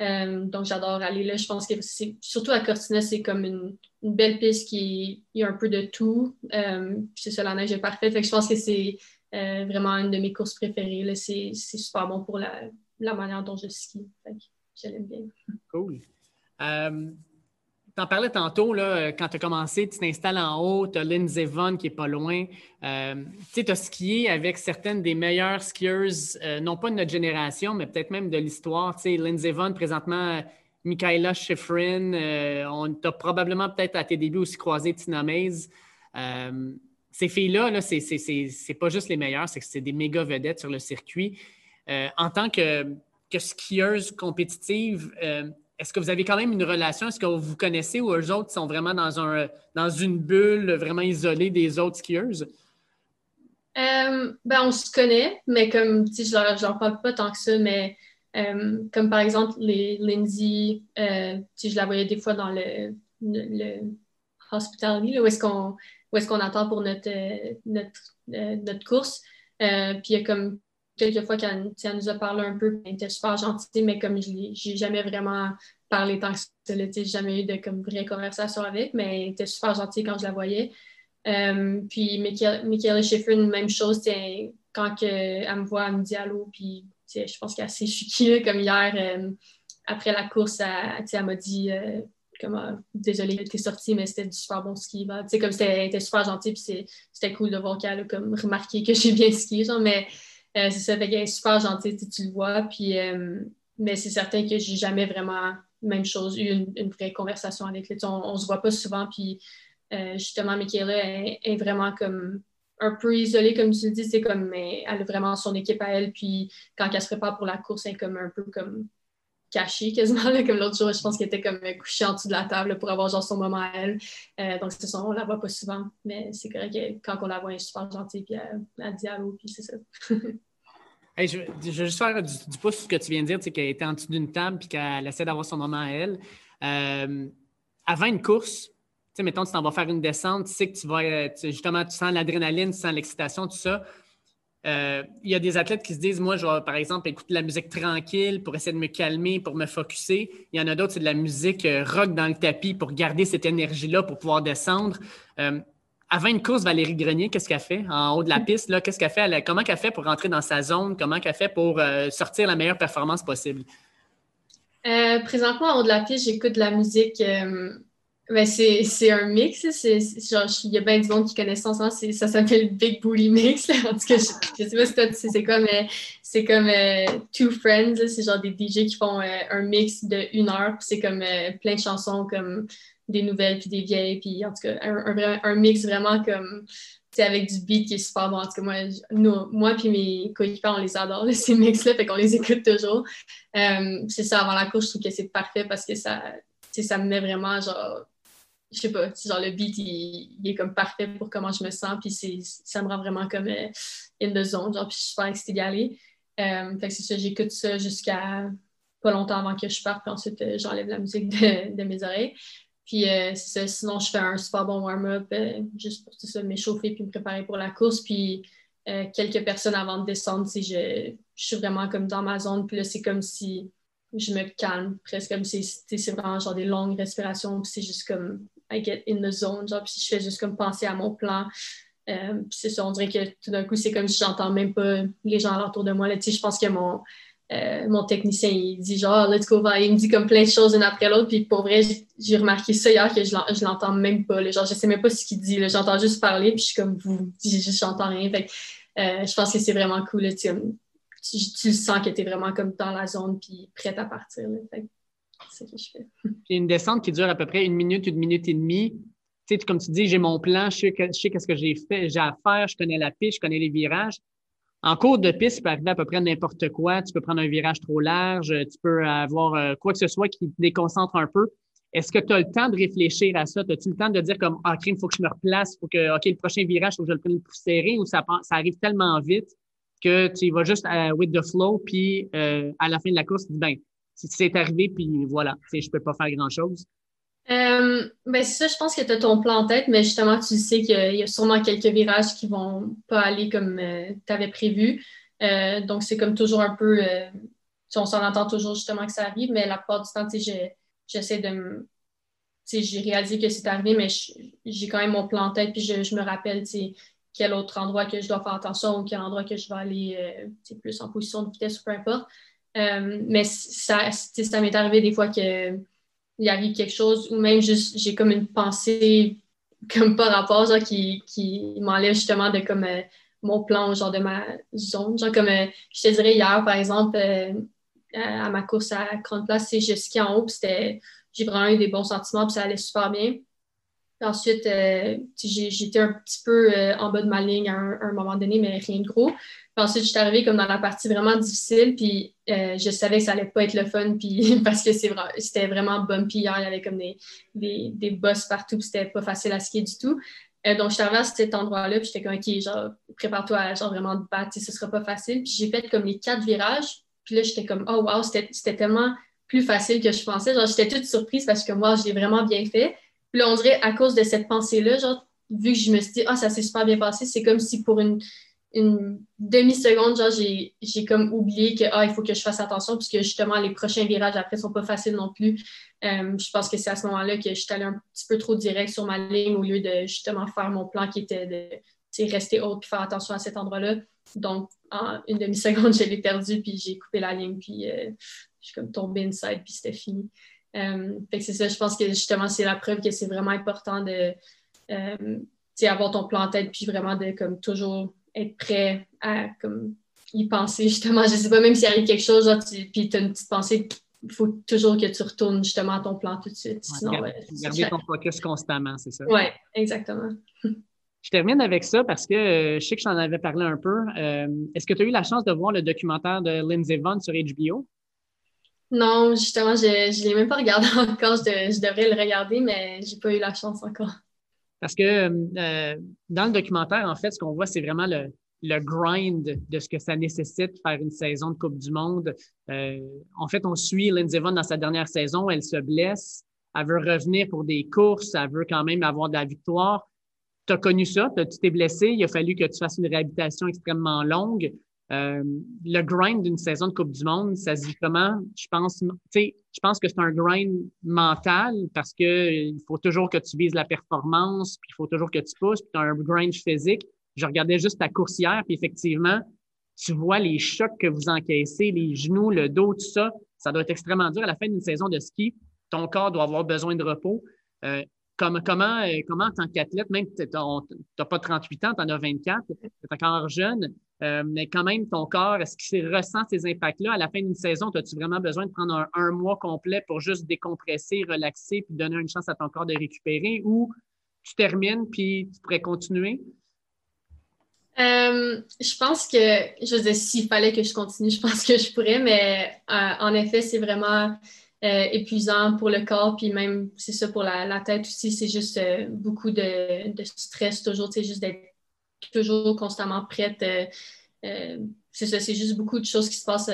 Euh, donc, j'adore aller là. Je pense que c'est surtout à Cortina, c'est comme une, une, belle piste qui il y a un peu de tout. Euh, c'est ça, la neige est parfaite. Fait je pense que c'est vraiment une de mes courses préférées. C'est super bon pour la, la, manière dont je skie. je l'aime bien. Cool. Tu en parlais tantôt, là, quand tu as commencé, tu t'installes en haut, tu as Lindsey Vonn qui est pas loin. Euh, tu as skié avec certaines des meilleures skieuses, euh, non pas de notre génération, mais peut-être même de l'histoire. Lindsey Vonn, présentement, Michaela Schifrin, euh, on t'a probablement peut-être à tes débuts aussi croisé Tina Mays. ces filles-là, -là, c'est pas juste les meilleures, c'est que c'est des méga vedettes sur le circuit. en tant que, que skieuse compétitive, est-ce que vous avez quand même une relation? Est-ce que vous connaissez ou eux autres sont vraiment dans, un, dans une bulle vraiment isolée des autres skieuses? Euh, ben, on se connaît, mais comme, tu sais, je leur, parle pas tant que ça, mais euh, comme par exemple, les Lindsay, euh, je la voyais des fois dans le, le, où est-ce qu'on est attend pour notre, notre, notre course. puis il y a comme quelques fois qu'elle nous a parlé un peu, elle était super gentille, mais comme je n'ai jamais vraiment parlé tant que ça, j'ai jamais eu de comme, vraie conversation avec, mais elle était super gentille quand je la voyais. Euh, puis Michaela Schiffer, même chose, quand elle me voit, elle me dit allô, puis je pense qu'elle est assez chouki, comme hier, euh, après la course, elle, elle m'a dit euh, comme, désolée, t'es sortie, mais c'était du super bon ski. Comme c'était, était super gentil, puis c'était cool de voir qu'elle a comme remarqué que j'ai bien skié, mais c'est ça, fait qu'elle est super gentille, tu le vois, puis, mais c'est certain que j'ai jamais vraiment, même chose, eu une, vraie conversation avec elle. On, on se voit pas souvent, puis euh, justement, Michaela est, vraiment comme un peu isolée, comme tu le dis, c'est comme elle a vraiment son équipe à elle, puis quand elle se prépare pour la course, elle est comme un peu comme cachée quasiment, comme l'autre jour, je pense qu'elle était comme couchée en dessous de la table pour avoir genre son moment à elle. Euh, donc c'est ça, on la voit pas souvent, mais c'est correct que quand on la voit, elle est super gentille, puis elle, dit allô, puis c'est ça. <laughs> je, veux juste faire du, pouce ce que tu viens de dire, c'est qu'elle était en dessous d'une table puis qu'elle essaie d'avoir son moment à elle. Euh, avant une course, sais, mettons, tu t'en vas faire une descente, tu sais que tu vas, euh, justement, tu sens l'adrénaline, tu sens l'excitation, tout ça. Euh, il y a des athlètes qui se disent, moi, je vais, par exemple, écouter de la musique tranquille pour essayer de me calmer, pour me focuser. Il y en a d'autres, c'est de la musique euh, rock dans le tapis pour garder cette énergie-là, pour pouvoir descendre. avant une course, Valérie Grenier, qu'est-ce qu'elle fait en haut de la piste? Là, qu'est-ce qu'elle fait? comment qu'elle fait pour rentrer dans sa zone? Comment qu'elle fait pour sortir la meilleure performance possible? présentement, en haut de la piste, j'écoute de la musique ben, c'est un mix. Il y a bien du monde qui connaît ça. Ça s'appelle Big Booty Mix. En tout cas, je, sais pas si toi, tu sais, c'est comme, c'est comme euh, Two Friends. C'est genre des DJ qui font euh, un mix de une heure. C'est comme euh, plein de chansons, comme des nouvelles puis des vieilles. Puis en tout cas, un, un, mix vraiment comme avec du beat qui est super bon. En tout cas, moi, nous, moi puis mes coéquipiers, on les adore, ces mix-là, fait qu'on les écoute toujours. c'est ça, avant la course, je trouve que c'est parfait parce que ça, ça me met vraiment genre je sais pas, genre le beat, il, est comme parfait pour comment je me sens, puis ça me rend vraiment comme euh, in the zone, genre, puis je suis super excitée d'y aller. Euh, fait que c'est ça, j'écoute ça jusqu'à pas longtemps avant que je parte, puis ensuite euh, j'enlève la musique de, mes oreilles. Puis c'est ça, sinon je fais un super bon warm-up juste pour tout ça, m'échauffer puis me préparer pour la course. Puis quelques personnes avant de descendre, je, je suis vraiment comme dans ma zone, puis là c'est comme si je me calme presque comme si c'est vraiment genre des longues respirations, puis c'est juste comme I get in the zone, genre, puis je fais juste comme penser à mon plan. Euh, puis c'est ça, on dirait que tout d'un coup, c'est comme si j'entends même pas les gens autour de moi. Là, je pense que mon, euh, mon technicien, il dit genre, let's go, il me dit comme plein de choses une après l'autre. Puis pour vrai, j'ai remarqué ça hier que je l'entends même pas. Là, genre, je sais même pas ce qu'il dit. J'entends juste parler, puis je suis comme vous, j'entends rien. Fait euh, je pense que c'est vraiment cool. Là, tu, tu, sens que tu es vraiment comme dans la zone, puis prête à partir. Fait J'ai une descente qui dure à peu près une minute, une minute et demie. Tu sais, comme tu dis, j'ai mon plan, je sais, qu'est-ce que j'ai à faire, je connais la piste, je connais les virages. En cours de piste, tu peux arriver à peu près n'importe quoi. Tu peux prendre un virage trop large, tu peux avoir euh, quoi que ce soit qui te déconcentre un peu. Est-ce que tu as le temps de réfléchir à ça? As-tu le temps de dire comme, ah, il faut que je me replace, il faut que, OK, le prochain virage, il faut que je le prenne plus serré ou ça, ça arrive tellement vite que tu vas juste à, with the flow, puis euh, à la fin de la course, tu dis, ben, c'est arrivé, puis voilà, je ne peux pas faire grand-chose. Euh, ben ça, je pense que tu as ton plan en tête, mais justement, tu sais qu'il y a sûrement quelques virages qui vont pas aller comme euh, tu avais prévu. Euh, donc, c'est comme toujours un peu. on s'en entend toujours justement que ça arrive, mais la plupart du temps, j'essaie de me. J'ai réalisé que c'est arrivé, mais j'ai quand même mon plan en tête, puis je, je me rappelle quel autre endroit que je dois faire attention ou quel endroit que je vais aller plus en position de vitesse ou peu importe. Euh, mais ça, ça m'est arrivé des fois qu'il arrive quelque chose ou même juste j'ai comme une pensée <laughs> comme par rapport genre qui, qui m'enlève justement de comme euh, mon plan genre de ma zone. Genre comme euh, je te dirais hier par exemple à ma course à grande place je ski en haut c'était j'ai vraiment eu des bons sentiments puis ça allait super bien Ensuite, euh, j'étais un petit peu euh, en bas de ma ligne à un, moment donné, mais rien de gros. Puis ensuite, je suis arrivée comme dans la partie vraiment difficile, puis euh, je savais que ça allait pas être le fun, puis <laughs> parce que c'était vraiment bumpy hier, il y avait comme des, des, des bosses partout, puis c'était pas facile à skier du tout. donc, je suis arrivée à cet endroit-là, puis j'étais comme, OK, genre, prépare-toi à genre vraiment te battre, ce sera pas facile. Puis j'ai fait comme les quatre virages, puis là, j'étais comme, oh wow, c'était tellement plus facile que je pensais. Genre, j'étais toute surprise parce que moi, j'ai vraiment bien fait. Puis on dirait, à cause de cette pensée-là, genre, vu que je me suis dit, ah, ça s'est super bien passé, c'est comme si pour une, demi-seconde, genre, j'ai comme oublié que, ah, il faut que je fasse attention, puisque justement, les prochains virages après sont pas faciles non plus. Euh, je pense que c'est à ce moment-là que je suis allée un petit peu trop direct sur ma ligne au lieu de justement faire mon plan qui était de rester haute et faire attention à cet endroit-là. Donc, en une demi-seconde, <laughs> je l'ai perdu, puis j'ai coupé la ligne, puis euh, je suis comme tombée inside, puis c'était fini. Euh, c'est ça, je pense que justement, c'est la preuve que c'est vraiment important de euh, avoir ton plan en tête, puis vraiment de comme toujours être prêt à comme y penser justement. Je sais pas, même s'il arrive quelque chose, puis tu as une petite pensée, il faut toujours que tu retournes justement à ton plan tout de suite. Sinon, garder ton focus constamment, c'est ça? Oui, exactement. Je termine avec ça parce que euh, je sais que j'en avais parlé un peu. Est-ce que tu as eu la chance de voir le documentaire de Lindsay Vonn sur HBO? Non, justement, je ne l'ai même pas regardé <laughs> encore. Je, devrais le regarder, mais j'ai pas eu la chance encore. Parce que euh, dans le documentaire, en fait, ce qu'on voit, c'est vraiment le, grind de ce que ça nécessite faire une saison de Coupe du Monde. Euh, en fait, on suit Lindsey Vonn dans sa dernière saison. Elle se blesse. Elle veut revenir pour des courses. Elle veut quand même avoir de la victoire. Tu as connu ça? Tu t'es blessé? Il a fallu que tu fasses une réhabilitation extrêmement longue. Euh, le grind d'une saison de Coupe du Monde, ça se dit comment? Je pense, je pense que c'est un grind mental parce qu'il faut toujours que tu vises la performance, puis il faut toujours que tu pousses, puis tu as un grind physique. Je regardais juste ta coursière, puis effectivement, tu vois les chocs que vous encaissez, les genoux, le dos, tout ça. Ça doit être extrêmement dur. À la fin d'une saison de ski, ton corps doit avoir besoin de repos. Euh, comment, euh, comment, en tant qu'athlète, même tu n'as pas 38 ans, tu en as 24, tu es encore jeune, euh, mais quand même, ton corps, est-ce qu'il ressent ces impacts-là? À la fin d'une saison, as-tu vraiment besoin de prendre un, mois complet pour juste décompresser, relaxer, puis donner une chance à ton corps de récupérer? Ou tu termines puis tu pourrais continuer? Euh, je pense que, je veux dire, s'il fallait que je continue, je pense que je pourrais, mais en effet, c'est vraiment euh, épuisant pour le corps, puis même, c'est ça pour la, tête aussi, c'est juste euh, beaucoup de, stress toujours, c'est juste d'être toujours constamment prête. Euh, c'est ça, c'est juste beaucoup de choses qui se passent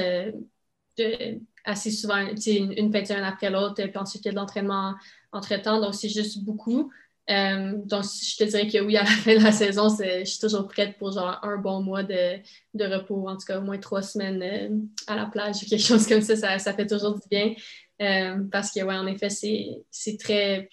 assez souvent, une, une après l'autre, puis ensuite il y a de l'entraînement entre-temps, donc c'est juste beaucoup. donc, je te dirais que oui, à la fin de la saison, je suis toujours prête pour genre un bon mois de, repos, en tout cas au moins trois semaines à la plage ou quelque chose comme ça, ça, fait toujours du bien. Euh, parce que, ouais, en effet, c'est très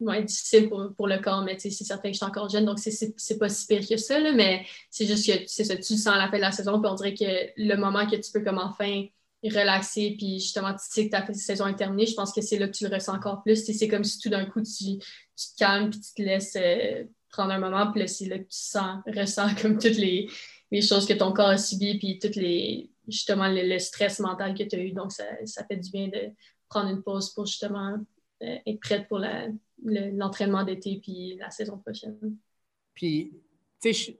difficile pour, pour, le corps, mais c'est certain que je suis encore jeune, donc c'est pas si pire que ça, là, mais c'est juste que c'est ça, tu sens à la fin de la saison, puis on dirait que le moment que tu peux comme enfin relaxer, puis justement, tu sais que ta saison est terminée, je pense que c'est là que tu le ressens encore plus. C'est comme si tout d'un coup, tu, te calmes, puis tu te laisses euh, prendre un moment, puis c'est là que tu sens, <laughs> ressens comme toutes les, les choses que ton corps a subies, puis toutes les justement le, stress mental que tu as eu. Donc, ça, ça, fait du bien de prendre une pause pour justement euh, être prête pour l'entraînement d'été puis la saison prochaine. Puis, tu sais,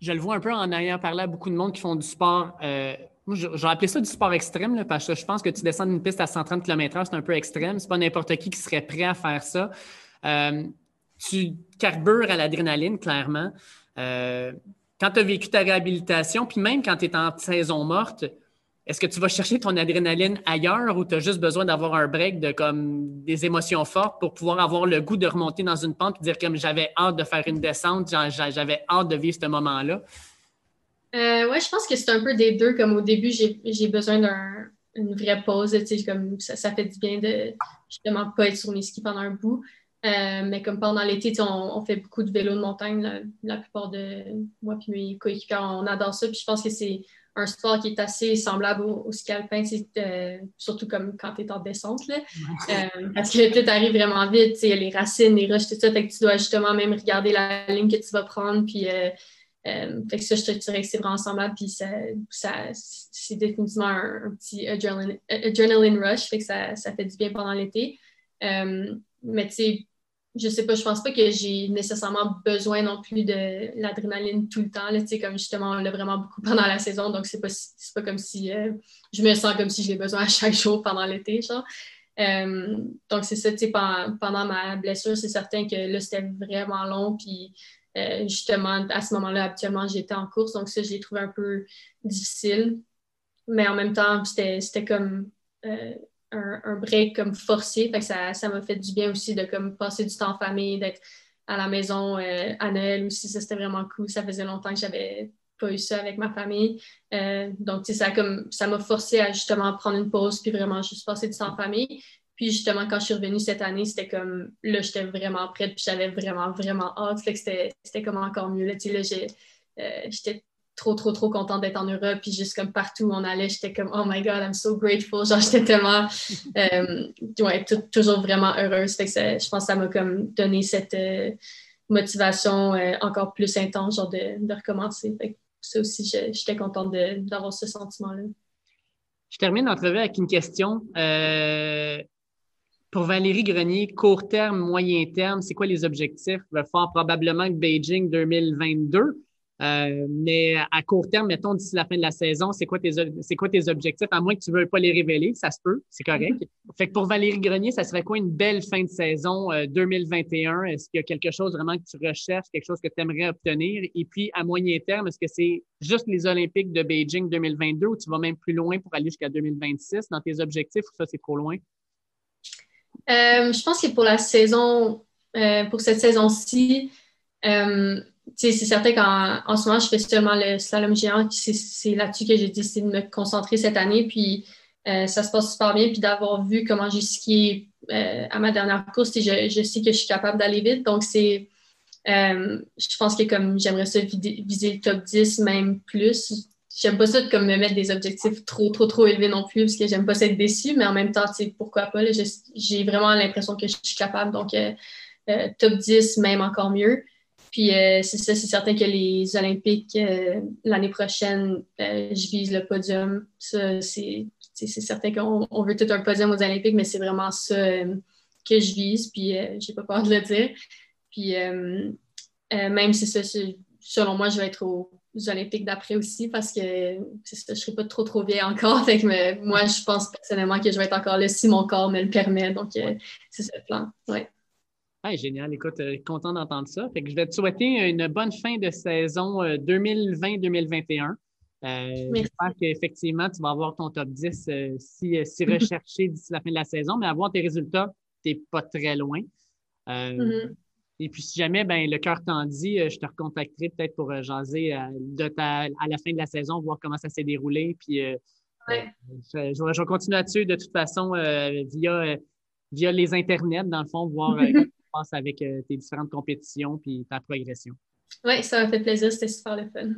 je, le vois un peu en ayant parlé à beaucoup de monde qui font du sport. Euh, moi, j'ai appelé ça du sport extrême, parce que je pense que tu descends une piste à 130 km/h, c'est un peu extrême. C'est pas n'importe qui qui serait prêt à faire ça. Euh, tu carbures à l'adrénaline, clairement. quand tu as vécu ta réhabilitation, puis même quand tu es en saison morte, est-ce que tu vas chercher ton adrénaline ailleurs ou tu as juste besoin d'avoir un break de comme des émotions fortes pour pouvoir avoir le goût de remonter dans une pente et dire comme j'avais hâte de faire une descente, j'avais hâte de vivre ce moment-là? Euh, oui, je pense que c'est un peu des deux. Comme au début, j'ai besoin d'une vraie pause. Comme ça, fait du bien de justement pas être sur mes skis pendant un bout. Euh, mais comme pendant l'été, on, on, fait beaucoup de vélo de montagne. La, plupart de moi et mes coéquipiers, on adore ça. Puis je pense que c'est un sport qui est assez semblable au, ski alpin, euh, surtout comme quand tu es en descente. Là. Euh, parce que tu arrives vraiment vite, il y a les racines, les roches, tout ça, fait que tu dois justement même regarder la ligne que tu vas prendre. Puis, euh, fait que ça, je te dirais que c'est vraiment semblable. Puis ça, c'est définitivement un, petit adrenaline, rush, fait que ça, ça, fait du bien pendant l'été. mais tu sais, je sais pas, je pense pas que j'ai nécessairement besoin non plus de l'adrénaline tout le temps. Là, comme justement, on l'a vraiment beaucoup pendant la saison, donc c'est pas, pas comme si euh, je me sens comme si je l'ai besoin à chaque jour pendant l'été. Euh, donc c'est ça, pendant, pendant ma blessure, c'est certain que là, c'était vraiment long. Puis euh, justement, à ce moment-là, habituellement, j'étais en course, donc ça, je l'ai trouvé un peu difficile. Mais en même temps, c'était comme un, break comme forcé. Fait que ça, ça m'a fait du bien aussi de comme passer du temps en famille, d'être à la maison euh, à Noël aussi. Ça, c'était vraiment cool. Ça faisait longtemps que j'avais pas eu ça avec ma famille. Euh, donc, ça m'a forcé à justement prendre une pause puis vraiment juste passer du temps en famille. Puis justement, quand je suis revenue cette année, c'était comme là, j'étais vraiment prête, puis j'avais vraiment, vraiment hâte. Fait c'était comme encore mieux. Là, là euh, j'étais trop, trop, trop contente d'être en Europe. Puis juste comme partout où on allait, j'étais comme, oh my God, I'm so grateful. Genre, j'étais tellement, <laughs> euh, ouais, toujours vraiment heureuse. Fait que je pense que ça m'a comme donné cette euh, motivation euh, encore plus intense, genre de, de recommencer. Fait que ça aussi, j'étais contente d'avoir ce sentiment-là. Je termine l'entrevue avec une question. pour Valérie Grenier, court terme, moyen terme, c'est quoi les objectifs? va faire probablement Beijing 2022. Euh, mais à court terme, mettons d'ici la fin de la saison, c'est quoi tes c'est quoi tes objectifs? À moins que tu ne veuilles pas les révéler, ça se peut, c'est correct. Mm-hmm. Fait que pour Valérie Grenier, ça serait quoi une belle fin de saison 2021? Euh, est-ce qu'il y a quelque chose vraiment que tu recherches, quelque chose que tu aimerais obtenir? Et puis à moyen terme, est-ce que c'est juste les Olympiques de Beijing 2022 ou tu vas même plus loin pour aller jusqu'à 2026 dans tes objectifs ou ça c'est trop loin? Euh, je pense que pour la saison, pour cette saison-ci, c'est certain qu'en ce moment, je fais seulement le slalom géant. C'est là-dessus que j'ai décidé de me concentrer cette année. Puis euh, ça se passe super bien. Puis d'avoir vu comment j'ai skié euh, à ma dernière course, je, je, sais que je suis capable d'aller vite. Donc, c'est. Euh, je pense que comme j'aimerais ça viser, le top 10, même plus. J'aime pas ça de comme me mettre des objectifs trop, trop, trop élevés non plus, parce que j'aime pas être déçu, mais en même temps, pourquoi pas. J'ai vraiment l'impression que je suis capable. Donc, top 10, même encore mieux. Puis euh, c'est ça, c'est certain que les Olympiques, euh, l'année prochaine, euh, je vise le podium. Ça, c'est, certain qu'on veut tout un podium aux Olympiques, mais c'est vraiment ça que je vise. Puis j'ai pas peur de le dire. Puis même si ça, selon moi, je vais être aux Olympiques d'après aussi parce que ça, je serai pas trop trop vieille encore. <laughs> Fait que, moi, je pense personnellement que je vais être encore là si mon corps me le permet. Donc, c'est ça le plan. Ouais génial. Écoute, euh, content d'entendre ça. Fait que je vais te souhaiter une bonne fin de saison 2020-2021. Euh, euh, j'espère qu'effectivement, tu vas avoir ton top 10 si, si, recherché <laughs> d'ici la fin de la saison, mais avoir tes résultats, tu n'es pas très loin. Mm-hmm. Et puis, si jamais ben, le cœur t'en dit, je te recontacterai peut-être pour jaser de à la fin de la saison, voir comment ça s'est déroulé. Puis, je, vais continuer là-dessus de toute façon via, via les internets, dans le fond, voir <laughs> avec euh, tes différentes compétitions puis ta progression. Oui, ça m'a fait plaisir. C'était super le fun.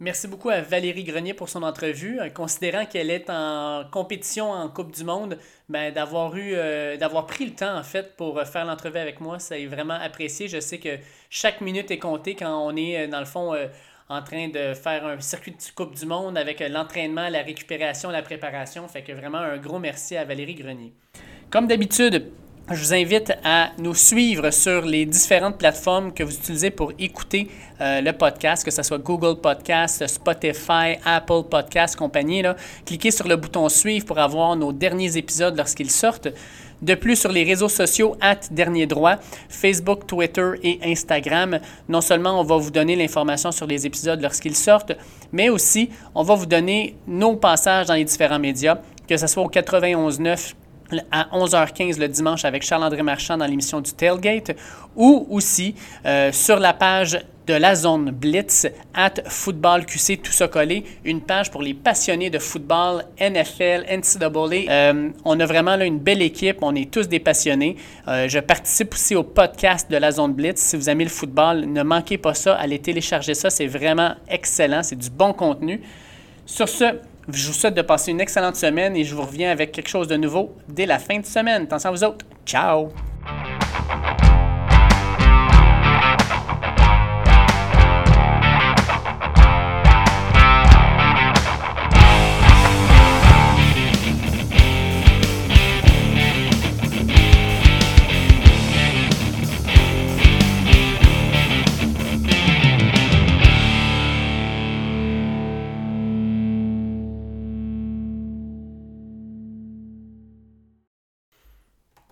Merci beaucoup à Valérie Grenier pour son entrevue. Euh, considérant qu'elle est en compétition en Coupe du Monde, ben, d'avoir eu euh, d'avoir pris le temps en fait pour faire l'entrevue avec moi, ça est vraiment apprécié. Je sais que chaque minute est comptée quand on est dans le fond en train de faire un circuit de Coupe du Monde avec l'entraînement, la récupération, la préparation. Fait que vraiment un gros merci à Valérie Grenier. Comme d'habitude, je vous invite à nous suivre sur les différentes plateformes que vous utilisez pour écouter euh, le podcast, que ce soit Google Podcast, Spotify, Apple Podcast, compagnie. Cliquez sur le bouton Suivre pour avoir nos derniers épisodes lorsqu'ils sortent. De plus, sur les réseaux sociaux, at Dernier Droit, Facebook, Twitter et Instagram, non seulement on va vous donner l'information sur les épisodes lorsqu'ils sortent, mais aussi on va vous donner nos passages dans les différents médias, que ce soit au 91.9 à 11h15 le dimanche avec Charles-André Marchand dans l'émission du Tailgate ou aussi euh, sur la page de la zone Blitz, at Football QC, tout ça collé, une page pour les passionnés de football, NFL, NCAA. Euh, on a vraiment là une belle équipe, on est tous des passionnés. Euh, je participe aussi au podcast de la zone Blitz. Si vous aimez le football, ne manquez pas ça, allez télécharger ça, c'est vraiment excellent, c'est du bon contenu. Sur ce, je vous souhaite de passer une excellente semaine et je vous reviens avec quelque chose de nouveau dès la fin de semaine. Attention à vous autres. Ciao!